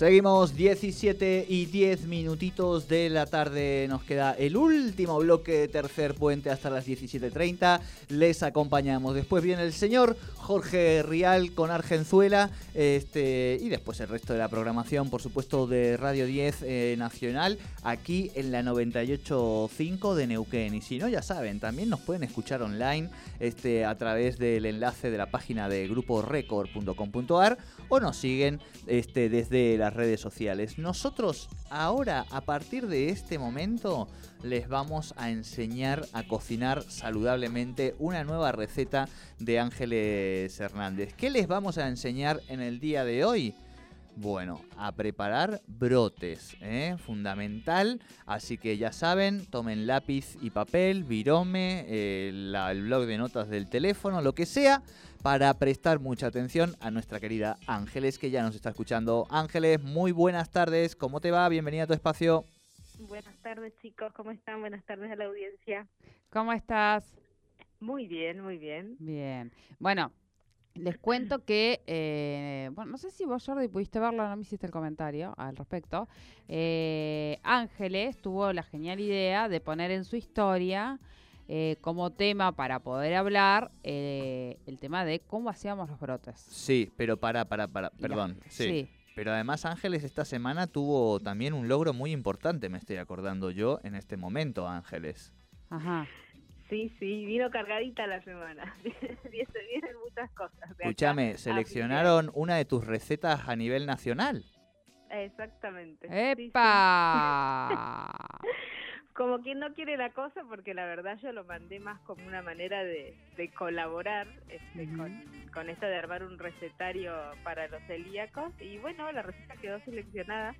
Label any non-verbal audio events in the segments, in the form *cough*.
Seguimos 17 y 10 minutitos de la tarde. Nos queda el último bloque tercer puente hasta las 17.30. Les acompañamos. Después viene el señor Jorge Rial con Argenzuela. Este, y después el resto de la programación, por supuesto, de Radio 10 eh, Nacional, aquí en la 98.5 de Neuquén. Y si no, ya saben, también nos pueden escuchar online este, a través del enlace de la página de gruporecord.com.ar o nos siguen este, desde la redes sociales. Nosotros ahora, a partir de este momento, les vamos a enseñar a cocinar saludablemente una nueva receta de Ángeles Hernández. ¿Qué les vamos a enseñar en el día de hoy? Bueno, a preparar brotes, ¿eh? fundamental. Así que ya saben, tomen lápiz y papel, virome, eh, el blog de notas del teléfono, lo que sea, para prestar mucha atención a nuestra querida Ángeles, que ya nos está escuchando. Ángeles, muy buenas tardes, ¿cómo te va? Bienvenida a tu espacio. Buenas tardes chicos, ¿cómo están? Buenas tardes a la audiencia. ¿Cómo estás? Muy bien, muy bien. Bien. Bueno, les cuento que, eh, bueno, no sé si vos, Jordi, pudiste verlo, no me hiciste el comentario al respecto. Eh, Ángeles tuvo la genial idea de poner en su historia eh, como tema para poder hablar el tema de cómo hacíamos los brotes. Sí, pero para, para, para, perdón. Sí. Pero además Ángeles esta semana tuvo también un logro muy importante, me estoy acordando yo en este momento, Ángeles. Ajá. Sí, sí, vino cargadita la semana. *laughs* Vienen muchas cosas. Escúchame, seleccionaron una de tus recetas a nivel nacional. Exactamente. ¡Epa! *laughs* como quien no quiere la cosa, porque la verdad yo lo mandé más como una manera de, colaborar este, con, esto de armar un recetario para los celíacos. Y bueno, la receta quedó seleccionada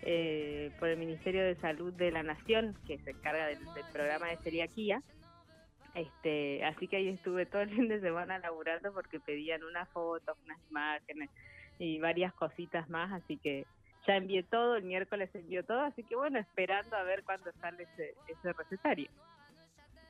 eh, por el Ministerio de Salud de la Nación, que se encarga del, del programa de celiaquía. Este, así que ahí estuve todo el *laughs* fin de semana laburando porque pedían unas fotos, unas imágenes y varias cositas más, así que ya envié todo, el miércoles envió todo, así que bueno, esperando a ver cuándo sale ese, ese recetario.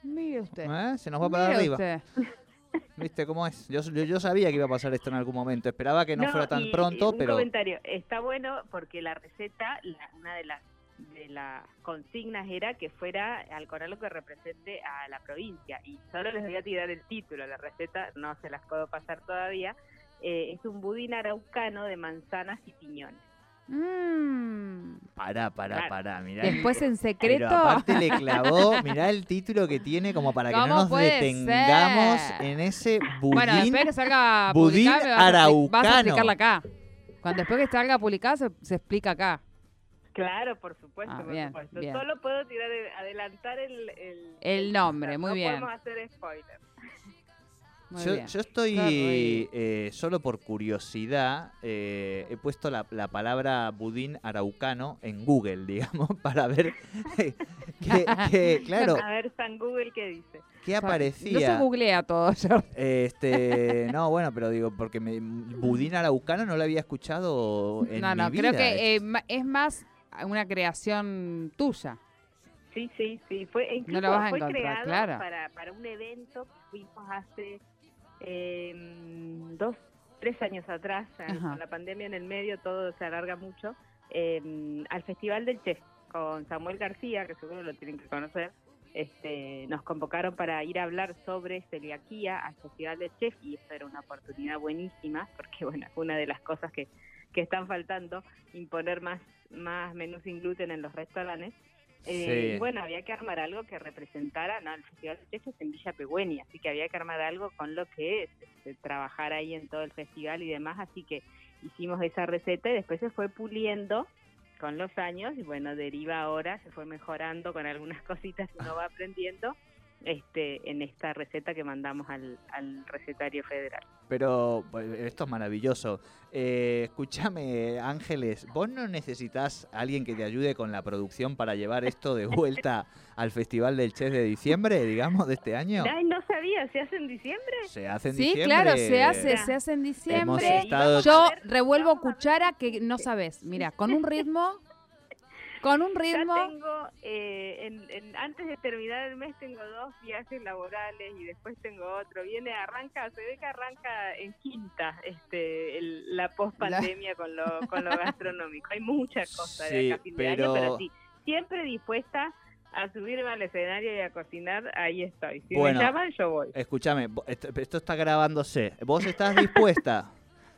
Mire usted. ¿Eh? Se nos va para arriba. *laughs* ¿Viste cómo es? Yo, yo, sabía que iba a pasar esto en algún momento. Esperaba que no, fuera tan pronto, un pero. comentario. Está bueno porque la receta, una de las de las consignas era que fuera algo que represente a la provincia. Y solo les voy a tirar el título, la receta no se las puedo pasar todavía. Eh, es un budín araucano de manzanas y piñones. Mmm. Pará, pará, pará, mirá. Después en secreto. Pero aparte le clavó, mirá el título que tiene como para que no nos detengamos en ese budín. Bueno, después que salga budín araucano. Vas a explicarla acá. Cuando después que salga publicada se explica acá. Claro, por supuesto, ah, por supuesto. Solo puedo tirar adelantar el, el, nombre, muy bien. No podemos hacer spoiler. *laughs* Yo, estoy, eh, solo por curiosidad, eh, he puesto la, la, palabra budín araucano en Google, *laughs* digamos, para ver qué, *laughs* claro. A ver, San Google, ¿qué dice? ¿Qué aparecía? No se googlea todo, Este, no, bueno, pero digo, porque me, budín araucano no lo había escuchado en no, no, mi vida. No, no, creo que eh, es más una creación tuya. Sí, sí, sí. Fue, incluso no lo vas a fue encontrar, creado claro. para, para un evento que fuimos hace eh, dos, tres años atrás, con la pandemia en el medio, todo se alarga mucho, eh, al Festival del Chef, con Samuel García, que seguro lo tienen que conocer. Este, nos convocaron para ir a hablar sobre celiaquía al Festival del Chef y esa era una oportunidad buenísima porque bueno, una de las cosas que, que están faltando, imponer más más menús sin gluten en los restaurantes. Eh, bueno, había que armar algo que representara, ¿no? El Festival de Chefs en Villa Pegüeni, así que había que armar algo con lo que es este, trabajar ahí en todo el festival y demás, así que hicimos esa receta y después se fue puliendo con los años y bueno, deriva ahora, se fue mejorando con algunas *laughs* cositas que uno va aprendiendo este, en esta receta que mandamos al, recetario federal. Pero esto es maravilloso. Eh, escúchame, Ángeles, ¿vos no necesitas alguien que te ayude con la producción para llevar esto de vuelta *laughs* al Festival del Chef de diciembre, digamos, de este año? Ay, no sabía, ¿se hace en diciembre? Se hace en sí, diciembre. Sí, claro, se hace, se hace en diciembre. Yo revuelvo cuchara que no sabes, mira, con un ritmo con un ritmo. Ya tengo, eh, antes de terminar el mes tengo dos viajes laborales y después tengo otro. Viene, arranca, se ve que arranca en quinta este, la post pandemia con, lo, con lo gastronómico. Hay muchas cosas de acá fin pero... pero sí, siempre dispuesta a subirme al escenario y a cocinar, ahí estoy. Si me llaman, yo voy. Escúchame, esto está grabándose. ¿Vos estás dispuesta?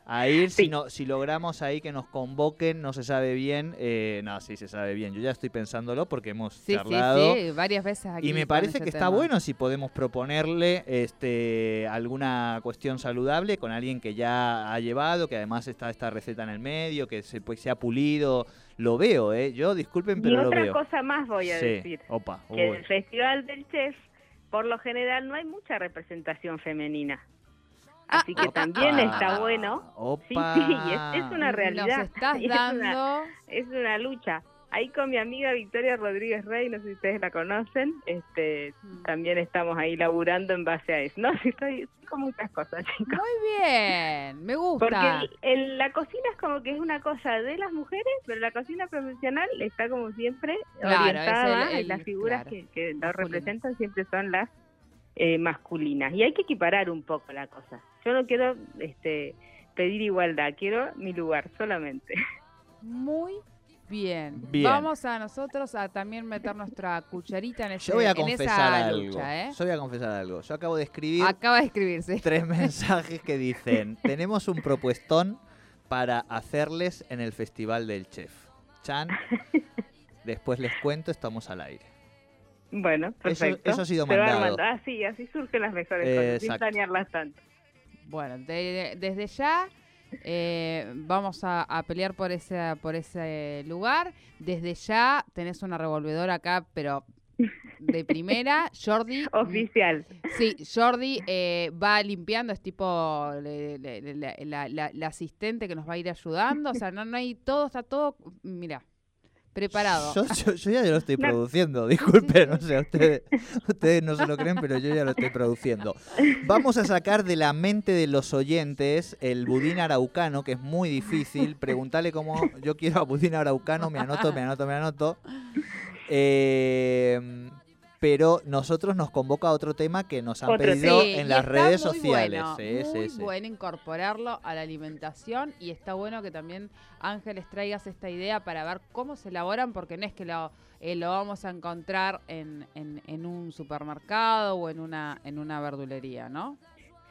A ir. Si, no, si logramos ahí que nos convoquen, no se sabe bien. Eh, no, sí se sabe bien. Yo ya estoy pensándolo porque hemos charlado. Sí, sí, varias veces aquí. Y me parece que está bueno si podemos proponerle este alguna cuestión saludable con alguien que ya ha llevado, que además está esta receta en el medio, que se, pues, se ha pulido. Lo veo, ¿eh? Yo, disculpen, pero lo veo. Y otra cosa más voy a decir. Opa, que en el Festival del Chef, por lo general, no hay mucha representación femenina. Ah, Así que también está bueno. Sí, sí, es, una realidad. estás *laughs* dando. Es una, lucha. Ahí con mi amiga Victoria Rodríguez Rey, no sé si ustedes la conocen, este, mm. también estamos ahí laburando en base a eso. No, *laughs* sí, estoy con muchas cosas, chicos. Muy bien, me gusta. Porque en la cocina es como que es una cosa de las mujeres, pero la cocina profesional está como siempre orientada las figuras que, que lo representan siempre son las eh, masculinas. Y hay que equiparar un poco la cosa. Yo no quiero este, pedir igualdad, quiero mi lugar solamente. Muy bien. Vamos a nosotros a también meter nuestra cucharita en, ese, Yo voy a confesar algo. Lucha, ¿eh? Yo voy a confesar algo. Yo acabo de escribir. Acaba de escribirse. Tres *laughs* mensajes que dicen: Tenemos un propuestón para hacerles en el Festival del Chef. Chan. Después les cuento, estamos al aire. Bueno, perfecto. Eso, ha sido mandado. Ah, sí, así surgen las mejores cosas, sin planearlas tanto. Bueno, desde ya eh, vamos a, pelear por ese, por ese lugar. Desde ya tenés una revolvedora acá, pero de primera. *laughs* Jordi. Oficial. Sí, Jordi eh, va limpiando, es tipo la, asistente que nos va a ir ayudando. O sea, no, no hay todo, está todo. Mira, preparado. Yo, ya lo estoy *laughs* produciendo, disculpen, o sea, ustedes, *laughs* ustedes no se lo creen, pero yo ya lo estoy produciendo. Vamos a sacar de la mente de los oyentes el budín araucano, que es muy difícil. Preguntarle cómo yo quiero a budín araucano, me anoto, me anoto, me anoto. *laughs* Eh, pero nosotros nos convoca a otro tema que nos han pedido en las redes sociales. Bueno, muy bueno incorporarlo a la alimentación y está bueno que también Ángeles traigas esta idea para ver cómo se elaboran, porque no es que lo, eh, lo vamos a encontrar en, en, un supermercado o en una, en una verdulería, ¿no?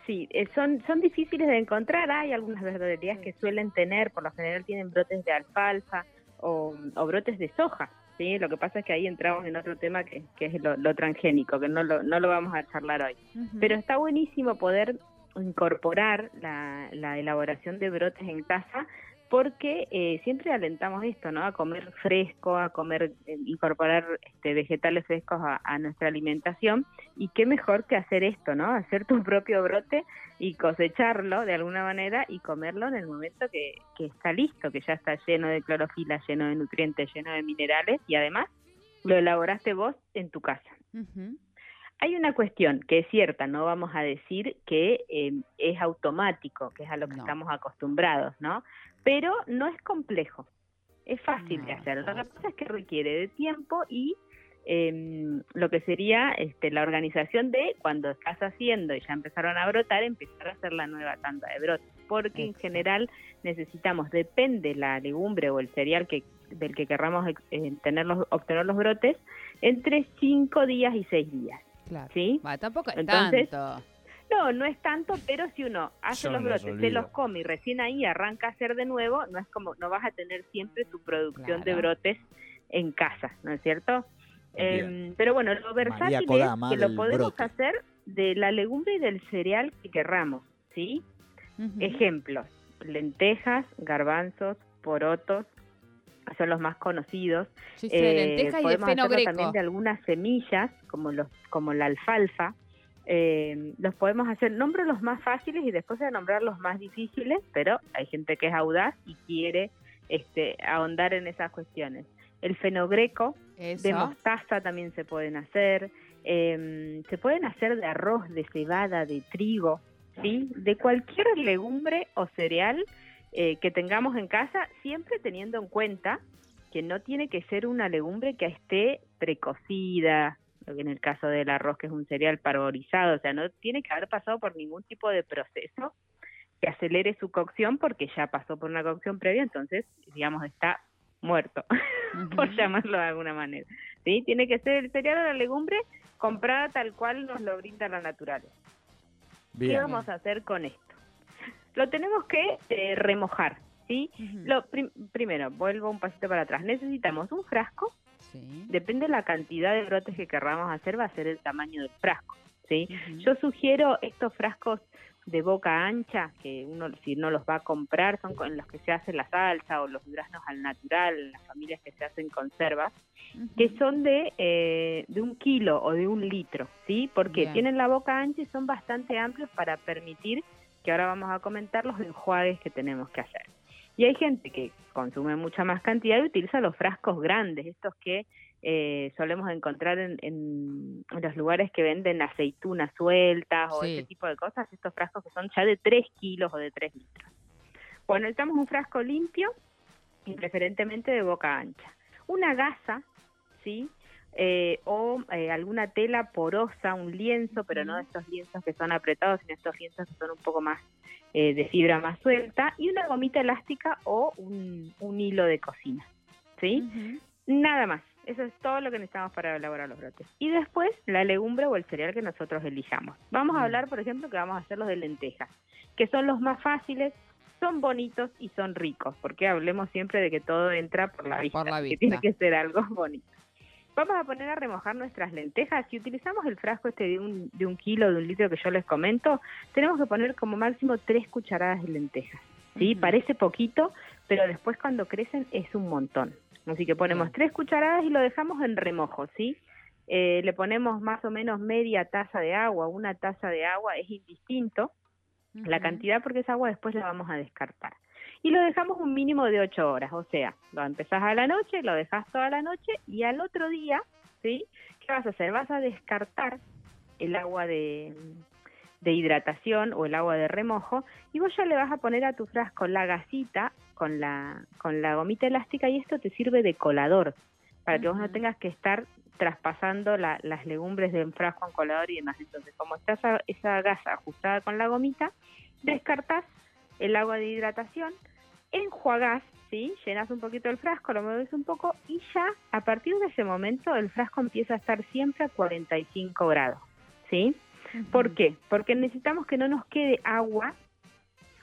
Sí, eh, son, son difíciles de encontrar. Hay algunas verdulerías que suelen tener, por lo general tienen brotes de alfalfa o, o brotes de soja. ¿Sí? Lo que pasa es que ahí entramos en otro tema que, es lo, transgénico, que no lo, no lo vamos a charlar hoy. Pero está buenísimo poder incorporar la, la elaboración de brotes en casa porque eh, siempre alentamos esto, ¿no? A comer fresco, a comer, eh, incorporar este, vegetales frescos a, nuestra alimentación y qué mejor que hacer esto, ¿no? Hacer tu propio brote y cosecharlo de alguna manera y comerlo en el momento que, que está listo, que ya está lleno de clorofila, lleno de nutrientes, lleno de minerales y además lo elaboraste vos en tu casa. Hay una cuestión que es cierta, no vamos a decir que eh, es automático, que es a lo que estamos acostumbrados, ¿no? Pero no es complejo, es fácil de hacer. Lo que pasa es que requiere de tiempo y em, lo que sería este, la organización de cuando estás haciendo y ya empezaron a brotar, empezar a hacer la nueva tanda de brotes, porque en general necesitamos, depende la legumbre o el cereal que del que querramos eh, tener obtener los brotes, entre 5 días y 6 días. Claro. ¿Sí? tampoco es tanto. No, no es tanto, pero si uno hace los brotes, se los come y recién ahí arranca a hacer de nuevo, no es como, no vas a tener siempre tu producción de brotes en casa, ¿no es cierto? Eh, pero bueno, lo versátil es que lo podemos hacer de la legumbre y del cereal que querramos, ¿sí? Ejemplos, lentejas, garbanzos, porotos, son los más conocidos. Sí, sí, lentejas y de podemos feno hacerlo también de algunas semillas, como los como la alfalfa. Eh, los podemos hacer, nombro los más fáciles y después de nombrar los más difíciles, pero hay gente que es audaz y quiere este, ahondar en esas cuestiones. El fenogreco, de mostaza también se pueden hacer, eh, se pueden hacer de arroz, de cebada, de trigo, ¿sí? de cualquier legumbre o cereal eh, que tengamos en casa, siempre teniendo en cuenta que no tiene que ser una legumbre que esté precocida, en el caso del arroz que es un cereal parborizado, o sea, no tiene que haber pasado por ningún tipo de proceso que acelere su cocción porque ya pasó por una cocción previa, entonces, digamos, está muerto, *laughs* por llamarlo de alguna manera. ¿Sí? Tiene que ser el cereal o la legumbre comprada tal cual nos lo brinda la naturaleza. ¿Qué vamos a hacer con esto? Lo tenemos que eh, remojar, ¿sí? Lo prim- primero, vuelvo un pasito para atrás. Necesitamos un frasco, Sí. depende de la cantidad de brotes que querramos hacer, va a ser el tamaño del frasco, ¿sí? Yo sugiero estos frascos de boca ancha, que uno si no los va a comprar, son con los que se hace la salsa o los duraznos al natural, las familias que se hacen conservas, que son de, eh, de un kilo o de un litro, ¿sí? Porque Bien. tienen la boca ancha y son bastante amplios para permitir que ahora vamos a comentar los enjuagues que tenemos que hacer. Y hay gente que consume mucha más cantidad y utiliza los frascos grandes, estos que eh, solemos encontrar en, los lugares que venden aceitunas sueltas o Sí. ese tipo de cosas, estos frascos que son ya de 3 kilos o de 3 litros. Bueno, necesitamos un frasco limpio y preferentemente de boca ancha. Una gasa, ¿sí? Eh, o eh, alguna tela porosa, un lienzo, pero no estos lienzos que son apretados, sino estos lienzos que son un poco más eh, de fibra más suelta, y una gomita elástica o un, un hilo de cocina, ¿sí? Nada más. Eso es todo lo que necesitamos para elaborar los brotes. Y después la legumbre o el cereal que nosotros elijamos. Vamos a hablar, por ejemplo, que vamos a hacer los de lentejas, que son los más fáciles, son bonitos y son ricos, porque hablemos siempre de que todo entra por la vista, Por la que vista. tiene que ser algo *laughs* bonito. Vamos a poner a remojar nuestras lentejas. Si utilizamos el frasco este de un, de un kilo, de un litro que yo les comento, tenemos que poner como máximo tres cucharadas de lentejas. ¿sí? Parece poquito, pero después cuando crecen es un montón. Así que ponemos tres cucharadas y lo dejamos en remojo, ¿sí? Eh, le ponemos más o menos media taza de agua, una taza de agua, es indistinto la cantidad porque esa agua después la vamos a descartar. Y lo dejamos un mínimo de ocho horas, o sea, lo empezás a la noche, lo dejas toda la noche y al otro día, ¿sí? ¿Qué vas a hacer? Vas a descartar el agua de, de hidratación o el agua de remojo y vos ya le vas a poner a tu frasco la gasita con la, con la gomita elástica y esto te sirve de colador para que vos no tengas que estar traspasando la- las legumbres de un frasco en colador y demás. Entonces, como está esa, esa gasa ajustada con la gomita, descartas el agua de hidratación, enjuagás, ¿sí? llenas un poquito el frasco, lo mueves un poco y ya a partir de ese momento el frasco empieza a estar siempre a 45 grados. ¿sí? ¿Por qué? Porque necesitamos que no nos quede agua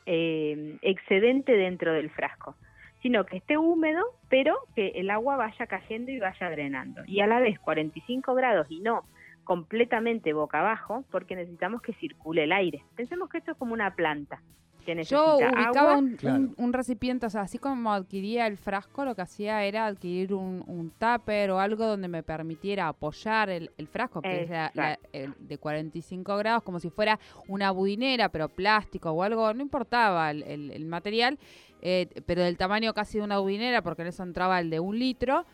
eh, excedente dentro del frasco, sino que esté húmedo, pero que el agua vaya cayendo y vaya drenando. Y a la vez 45 grados y no completamente boca abajo, porque necesitamos que circule el aire. Pensemos que esto es como una planta que necesita Yo ubicaba agua. un, Claro. un- un recipiente, o sea, así como adquiría el frasco, lo que hacía era adquirir un, un tupper o algo donde me permitiera apoyar el, el frasco, que es la- la- el de 45 grados, como si fuera una budinera, pero plástico o algo, no importaba el, el- el material, eh, pero del tamaño casi de una budinera, porque en eso entraba el de un litro,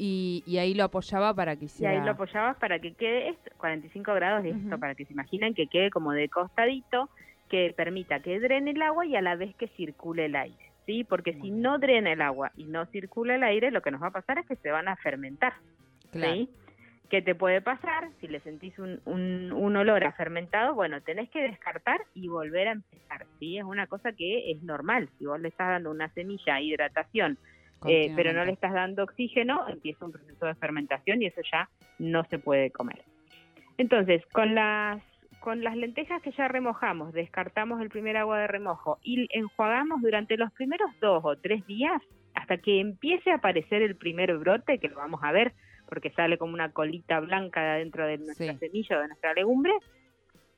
y, y ahí lo apoyaba para que Y hiciera... ahí lo apoyabas para que quede esto, 45 grados y esto, Ujú. para que se imaginen que quede como de costadito, que permita que drene el agua y a la vez que circule el aire, ¿sí? Porque si no drena el agua y no circula el aire, lo que nos va a pasar es que se van a fermentar, Claro. ¿sí? ¿Qué te puede pasar? Si le sentís un, un, un olor a fermentado, bueno, tenés que descartar y volver a empezar, ¿sí? Es una cosa que es normal. Si vos le estás dando una semilla a hidratación eh, pero no le estás dando oxígeno, empieza un proceso de fermentación y eso ya no se puede comer. Entonces, con las con las lentejas que ya remojamos, descartamos el primer agua de remojo y enjuagamos durante los primeros dos o tres días hasta que empiece a aparecer el primer brote, que lo vamos a ver porque sale como una colita blanca dentro de nuestra Sí. semilla o de nuestra legumbre,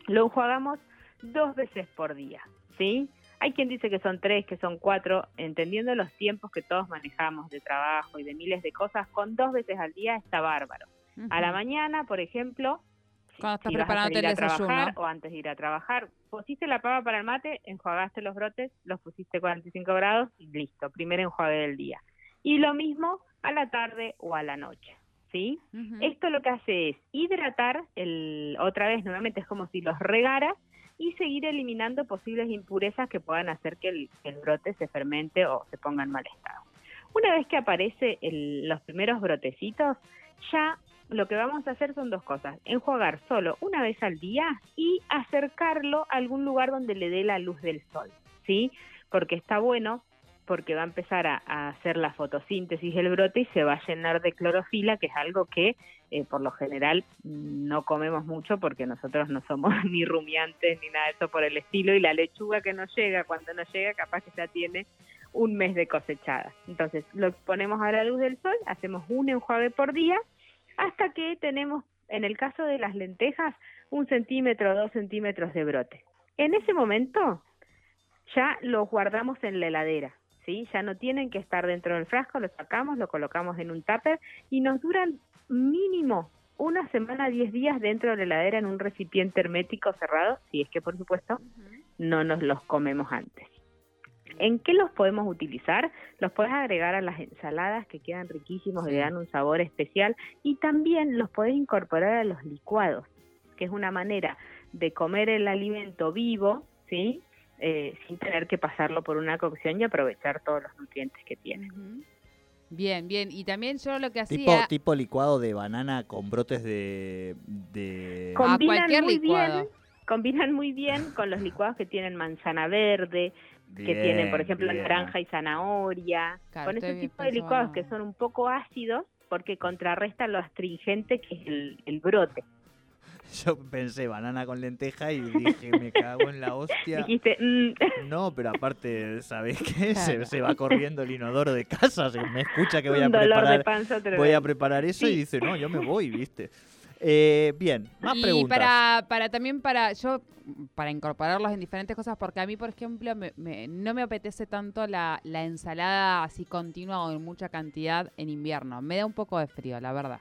lo enjuagamos dos veces por día, ¿sí? Hay quien dice que son tres, que son cuatro, entendiendo los tiempos que todos manejamos de trabajo y de miles de cosas, con dos veces al día está bárbaro. A la mañana, por ejemplo, cuando estás preparando el trabajar o antes de ir a trabajar, pusiste la pava para el mate, enjuagaste los brotes, los pusiste 45 grados y listo, primer enjuague del día. Y lo mismo a la tarde o a la noche. ¿Sí? Esto lo que hace es hidratar, el, otra vez nuevamente es como si los regara y seguir eliminando posibles impurezas que puedan hacer que el, brote se fermente o se ponga en mal estado. Una vez que aparece los primeros brotecitos, ya lo que vamos a hacer son dos cosas, enjuagar solo una vez al día y acercarlo a algún lugar donde le dé la luz del sol, ¿sí? Porque está bueno, porque va a empezar a, hacer la fotosíntesis del brote y se va a llenar de clorofila, que es algo que eh, por lo general no comemos mucho porque nosotros no somos *laughs* ni rumiantes ni nada de eso por el estilo y la lechuga que nos llega, cuando nos llega capaz que ya tiene un mes de cosechada. Entonces lo exponemos a la luz del sol, hacemos un enjuague por día hasta que tenemos, en el caso de las lentejas, un centímetro o dos centímetros de brote. En ese momento ya los guardamos en la heladera, ¿sí? Ya no tienen que estar dentro del frasco, los sacamos, lo colocamos en un tupper y nos duran mínimo una semana, diez días dentro de la heladera en un recipiente hermético cerrado, si es que por supuesto no nos los comemos antes. ¿En qué los podemos utilizar? Los puedes agregar a las ensaladas que quedan riquísimos, y le dan un sabor especial y también los puedes incorporar a los licuados, que es una manera de comer el alimento vivo, ¿sí? Eh, sin tener que pasarlo por una cocción y aprovechar todos los nutrientes que tiene. Bien, bien. Y también yo lo que hacía... Tipo, tipo licuado de banana con brotes de... de... Combinan muy bien, combinan muy bien con los licuados que tienen manzana verde, que tienen, por ejemplo, naranja y zanahoria, con ese tipo de licuados que son un poco ácidos porque contrarrestan lo astringente que es el, brote. *laughs* Yo pensé banana con lenteja y dije, me cago en la hostia. Dijiste, mm". No, pero aparte, ¿sabes qué? Se, va corriendo el inodoro de casa, se me escucha que voy a preparar, voy a preparar eso y dice, no, yo me voy, ¿viste? Eh, bien, más y preguntas. Para, para también para yo para incorporarlos en diferentes cosas, porque a mí, por ejemplo, no me apetece tanto la, ensalada así continua o en mucha cantidad en invierno. Me da un poco de frío, la verdad.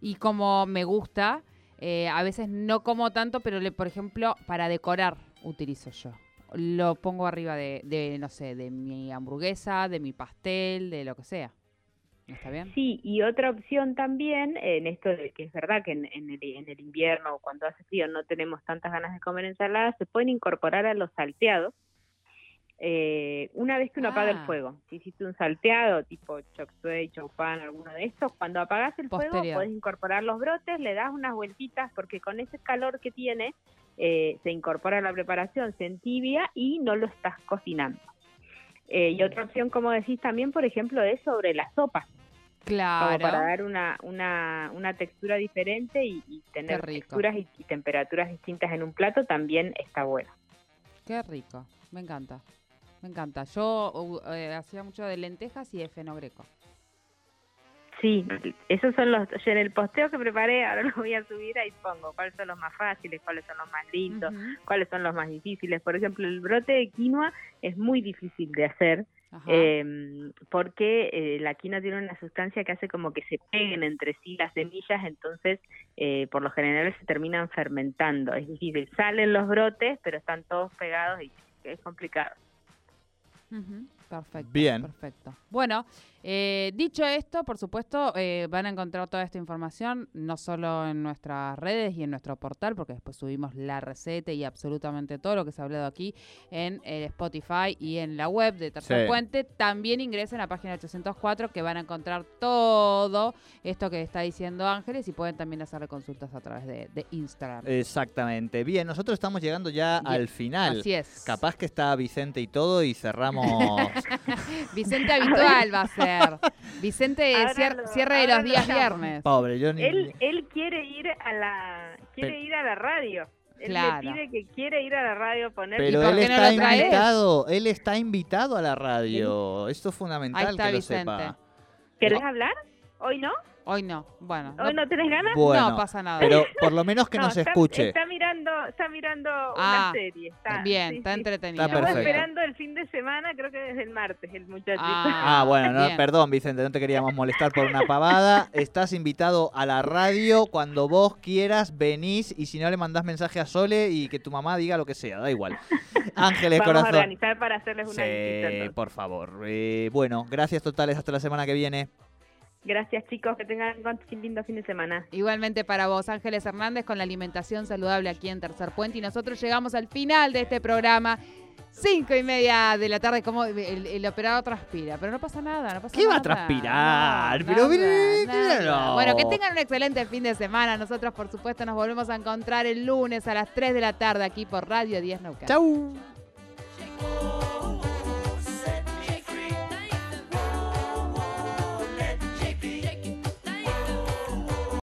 Y como me gusta, eh, a veces no como tanto, pero le, por ejemplo, para decorar utilizo yo. Lo pongo arriba de, de, no sé, de mi hamburguesa, de mi pastel, de lo que sea. ¿Está bien? Sí, y otra opción también, en esto de que es verdad que en, el, en el invierno o cuando hace frío no tenemos tantas ganas de comer ensaladas, se pueden incorporar a los salteados eh, una vez que uno apaga el ah. fuego. Si hiciste un salteado tipo chop suey, pan, alguno de estos, cuando apagas el fuego puedes incorporar los brotes, le das unas vueltitas porque con ese calor que tiene eh, se incorpora a la preparación, se entibia y no lo estás cocinando. Eh, y otra opción, como decís también, por ejemplo, es sobre la sopa. Claro. para dar una, una, una textura diferente y, tener texturas y, temperaturas distintas en un plato también está bueno. Qué rico, me encanta. Me encanta. Yo eh, hacía mucho de lentejas y de fenogreco. Sí, esos son los. en el posteo que preparé, ahora lo voy a subir, ahí pongo cuáles son los más fáciles, cuáles son los más lindos, cuáles son los más difíciles. Por ejemplo, el brote de quinoa es muy difícil de hacer. Eh, porque eh, la quinoa tiene una sustancia que hace como que se peguen entre sí las semillas, entonces eh, por lo general se terminan fermentando. Es difícil, salen los brotes, pero están todos pegados y es complicado. Perfecto. Bien. Perfecto. Bueno, eh, dicho esto, por supuesto, eh, van a encontrar toda esta información no solo en nuestras redes y en nuestro portal, porque después subimos la receta y absolutamente todo lo que se ha hablado aquí en el Spotify y en la web de Tercer Puente. También ingresen a la página 804 que van a encontrar todo esto que está diciendo Ángeles y pueden también hacerle consultas a través de, Instagram. Exactamente. Bien, nosotros estamos llegando ya al final. Así es. Capaz que está Vicente y todo y cerramos. *laughs* Vicente habitual va a ser. *laughs* Vicente cierre de los días viernes. Pobre, yo él, él quiere ir a la quiere ir a la radio. Él le pide que quiere ir a la radio a poner Pero él está invitado, él está invitado a la radio. Esto es fundamental que lo sepa. ¿Querés hablar? ¿Hoy no? Hoy no, bueno. ¿Hoy no, tenés ganas? no pasa nada. Pero por lo menos que nos escuche. Está mirando, está mirando Ah, una serie. Está, Bien, sí, está sí. entretenido. Está esperando el fin de semana, creo que desde el martes, el muchachito. Ah, bueno, no, perdón, Vicente, no te queríamos molestar por una pavada. *laughs* Estás invitado a la radio cuando vos quieras, venís y si no le mandás mensaje a Sole y que tu mamá diga lo que sea, da igual. *laughs* Ángeles, Vamos a corazón. organizar para hacerles una. Sí, por favor. Eh, bueno, gracias totales. Hasta la semana que viene. Gracias chicos, que tengan un lindo fin de semana. Igualmente para vos, Ángeles Hernández, con la alimentación saludable aquí en Tercer Puente. Y nosotros llegamos al final de este programa. Cinco y media de la tarde, como el, el operador transpira, pero no pasa nada, no pasa ¿Qué va a transpirar? No, Pero nada, nada. Bueno, que tengan un excelente fin de semana. Nosotros, por supuesto, nos volvemos a encontrar el lunes a las 3 de la tarde aquí por Radio 10 Neuquén. Chau.